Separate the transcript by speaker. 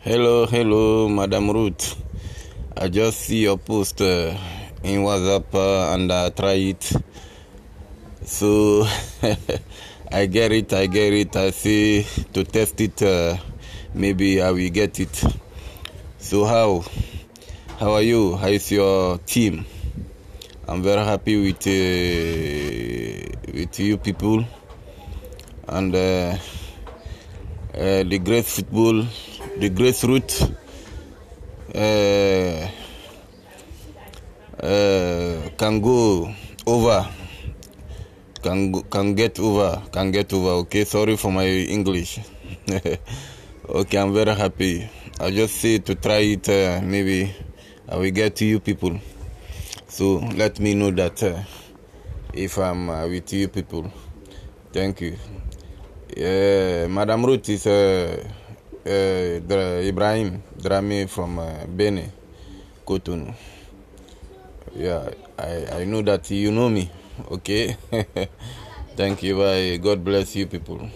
Speaker 1: Hello, hello, Madam Ruth. I just see your post uh, in WhatsApp uh, and I try it. So I get it, I get it. I see to test it. Uh, maybe I will get it. So how? How are you? How is your team? I'm very happy with uh, with you people and uh, uh, the great football, the great. Uh, uh, can go over, can can get over, can get over. Okay, sorry for my English. okay, I'm very happy. I just say to try it. Uh, maybe I will get to you people. So let me know that uh, if I'm uh, with you people. Thank you. Yeah, Madam Ruth is uh, uh, Dra- Ibrahim Drame from uh, Cotonou. Yeah, I, I know that you know me. Okay. Thank you. Bye. God bless you people.